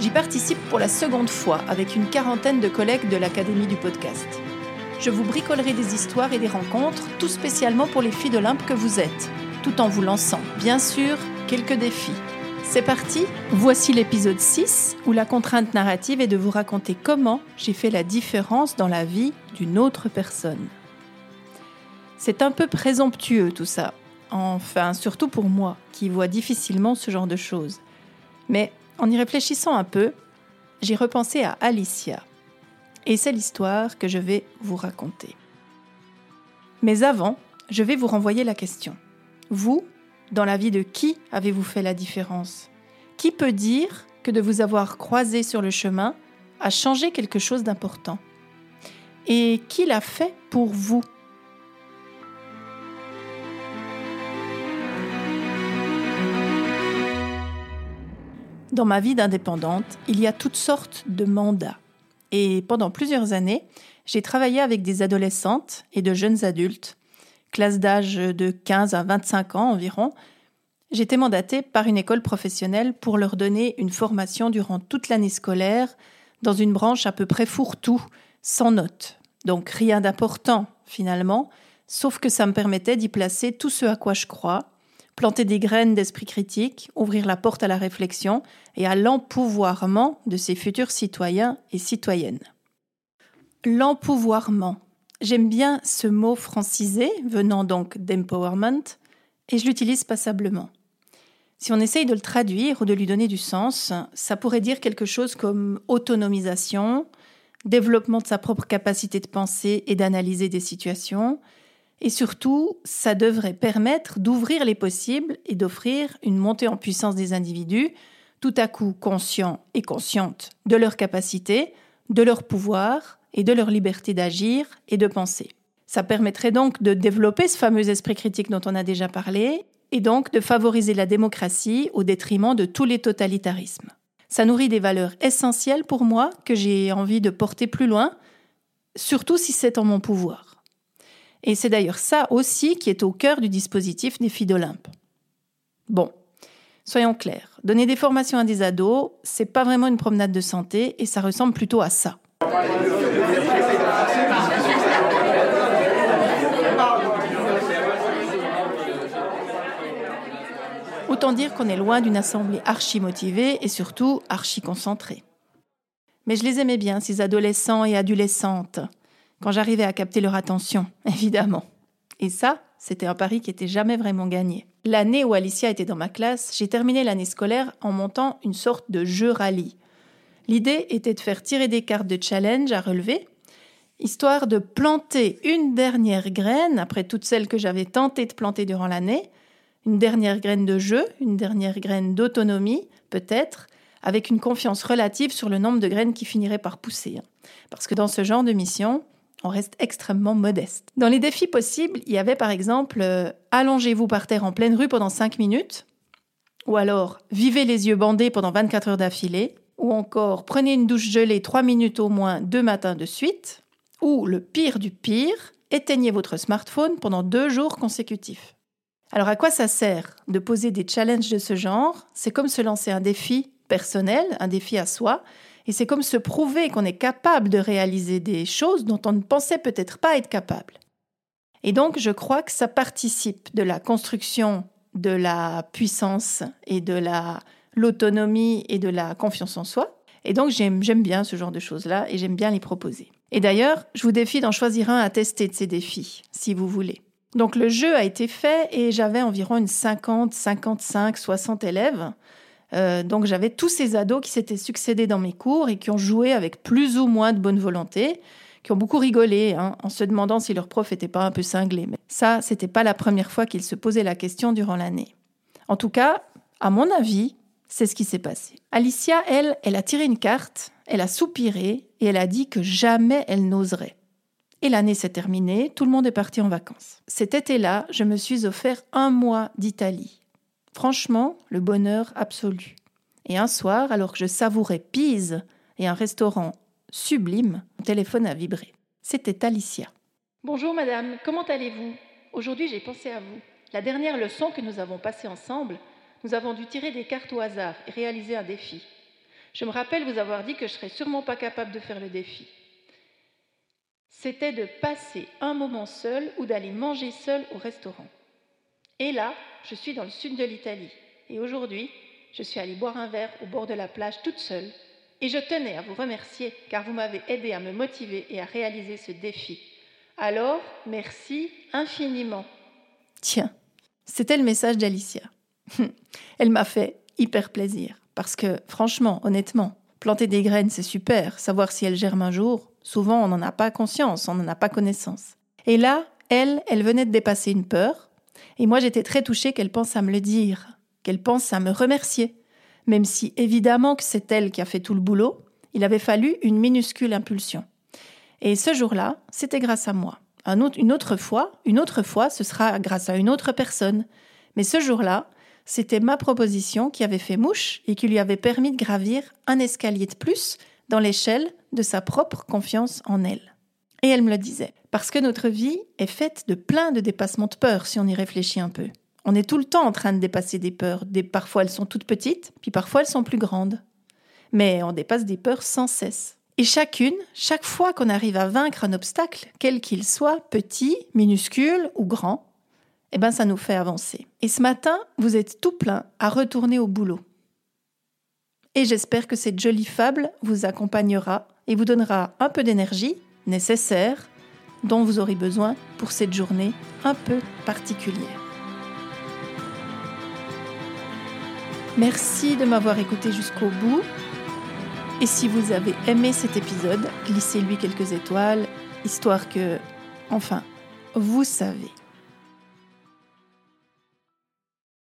J'y participe pour la seconde fois avec une quarantaine de collègues de l'Académie du podcast. Je vous bricolerai des histoires et des rencontres, tout spécialement pour les filles d'Olympe que vous êtes, tout en vous lançant, bien sûr, quelques défis. C'est parti Voici l'épisode 6 où la contrainte narrative est de vous raconter comment j'ai fait la différence dans la vie d'une autre personne. C'est un peu présomptueux tout ça, enfin surtout pour moi qui vois difficilement ce genre de choses. Mais en y réfléchissant un peu, j'ai repensé à Alicia. Et c'est l'histoire que je vais vous raconter. Mais avant, je vais vous renvoyer la question. Vous, dans la vie de qui avez-vous fait la différence? Qui peut dire que de vous avoir croisé sur le chemin a changé quelque chose d'important? Et qui l'a fait pour vous? Dans ma vie d'indépendante, il y a toutes sortes de mandats. Et pendant plusieurs années, j'ai travaillé avec des adolescentes et de jeunes adultes, classe d'âge de 15 à 25 ans environ. J'étais mandatée par une école professionnelle pour leur donner une formation durant toute l'année scolaire dans une branche à peu près fourre-tout, sans notes. Donc rien d'important finalement, sauf que ça me permettait d'y placer tout ce à quoi je crois, planter des graines d'esprit critique, ouvrir la porte à la réflexion et à l'empouvoirment de ses futurs citoyens et citoyennes. L'empouvoirment. J'aime bien ce mot francisé, venant donc d'empowerment, et je l'utilise passablement. Si on essaye de le traduire ou de lui donner du sens, ça pourrait dire quelque chose comme autonomisation, développement de sa propre capacité de penser et d'analyser des situations, et surtout, ça devrait permettre d'ouvrir les possibles et d'offrir une montée en puissance des individus, tout à coup conscients et conscientes de leurs capacités, de leur pouvoir et de leur liberté d'agir et de penser. Ça permettrait donc de développer ce fameux esprit critique dont on a déjà parlé, et donc de favoriser la démocratie au détriment de tous les totalitarismes. Ça nourrit des valeurs essentielles pour moi que j'ai envie de porter plus loin, surtout si c'est en mon pouvoir. Et c'est d'ailleurs ça aussi qui est au cœur du dispositif des filles d'Olympe. Bon, soyons clairs, donner des formations à des ados, c'est pas vraiment une promenade de santé et ça ressemble plutôt à ça. Autant dire qu'on est loin d'une assemblée archi motivée et surtout archi concentrée. Mais je les aimais bien, ces adolescents et adolescentes quand j'arrivais à capter leur attention, évidemment. Et ça, c'était un pari qui était jamais vraiment gagné. L'année où Alicia était dans ma classe, j'ai terminé l'année scolaire en montant une sorte de jeu rallye. L'idée était de faire tirer des cartes de challenge à relever, histoire de planter une dernière graine, après toutes celles que j'avais tenté de planter durant l'année, une dernière graine de jeu, une dernière graine d'autonomie, peut-être, avec une confiance relative sur le nombre de graines qui finiraient par pousser. Parce que dans ce genre de mission, on reste extrêmement modeste. Dans les défis possibles, il y avait par exemple euh, allongez-vous par terre en pleine rue pendant 5 minutes, ou alors vivez les yeux bandés pendant 24 heures d'affilée, ou encore prenez une douche gelée 3 minutes au moins deux matins de suite, ou le pire du pire, éteignez votre smartphone pendant deux jours consécutifs. Alors à quoi ça sert de poser des challenges de ce genre? C'est comme se lancer un défi personnel, un défi à soi, et c'est comme se prouver qu'on est capable de réaliser des choses dont on ne pensait peut-être pas être capable. Et donc, je crois que ça participe de la construction de la puissance et de la l'autonomie et de la confiance en soi. Et donc, j'aime bien ce genre de choses-là et j'aime bien les proposer. Et d'ailleurs, je vous défie d'en choisir un à tester de ces défis, si vous voulez. Donc, le jeu a été fait et j'avais environ une 50, 55, 60 élèves. Euh, donc j'avais tous ces ados qui s'étaient succédés dans mes cours et qui ont joué avec plus ou moins de bonne volonté, qui ont beaucoup rigolé hein, en se demandant si leur prof n'était pas un peu cinglé. Mais ça, c'était pas la première fois qu'ils se posaient la question durant l'année. En tout cas, à mon avis, C'est ce qui s'est passé. Alicia, elle, elle a tiré une carte, elle a soupiré et elle a dit que jamais elle n'oserait. Et l'année s'est terminée, tout le monde est parti en vacances. Cet été-là, je me suis offert un mois d'Italie. Franchement, le bonheur absolu. Et un soir, alors que je savourais Pise et un restaurant sublime, mon téléphone a vibré. C'était Alicia. Bonjour madame, comment allez-vous? Aujourd'hui j'ai pensé à vous. La dernière leçon que nous avons passée ensemble, nous avons dû tirer des cartes au hasard et réaliser un défi. Je me rappelle vous avoir dit que je serais sûrement pas capable de faire le défi. C'était de passer un moment seul ou d'aller manger seul au restaurant. Et là, je suis dans le sud de l'Italie. Et aujourd'hui, je suis allée boire un verre au bord de la plage toute seule. Et je tenais à vous remercier car vous m'avez aidé à me motiver et à réaliser ce défi. Alors, merci infiniment. Tiens, c'était le message d'Alicia. Elle m'a fait hyper plaisir. Parce que, franchement, honnêtement, planter des graines, c'est super. Savoir si elles germent un jour, souvent, on n'en a pas conscience, on n'en a pas connaissance. Et là, elle, elle venait de dépasser une peur. Et moi, j'étais très touchée qu'elle pense à me le dire, qu'elle pense à me remercier. Même si, évidemment, que c'est elle qui a fait tout le boulot, il avait fallu une minuscule impulsion. Et ce jour-là, c'était grâce à moi. une autre fois, une autre fois, ce sera grâce à une autre personne. Mais ce jour-là, c'était ma proposition qui avait fait mouche et qui lui avait permis de gravir un escalier de plus dans l'échelle de sa propre confiance en elle. Et elle me le disait, parce que notre vie est faite de plein de dépassements de peur si on y réfléchit un peu. On est tout le temps en train de dépasser des peurs. Parfois elles sont toutes petites, puis parfois elles sont plus grandes. Mais on dépasse des peurs sans cesse. Et chacune, chaque fois qu'on arrive à vaincre un obstacle, quel qu'il soit, petit, minuscule ou grand, eh ben ça nous fait avancer. Et ce matin, vous êtes tout plein à retourner au boulot. Et j'espère que cette jolie fable vous accompagnera et vous donnera un peu d'énergie nécessaire dont vous aurez besoin pour cette journée un peu particulière. Merci de m'avoir écouté jusqu'au bout. Et si vous avez aimé cet épisode, glissez-lui quelques étoiles, histoire que, enfin, vous savez.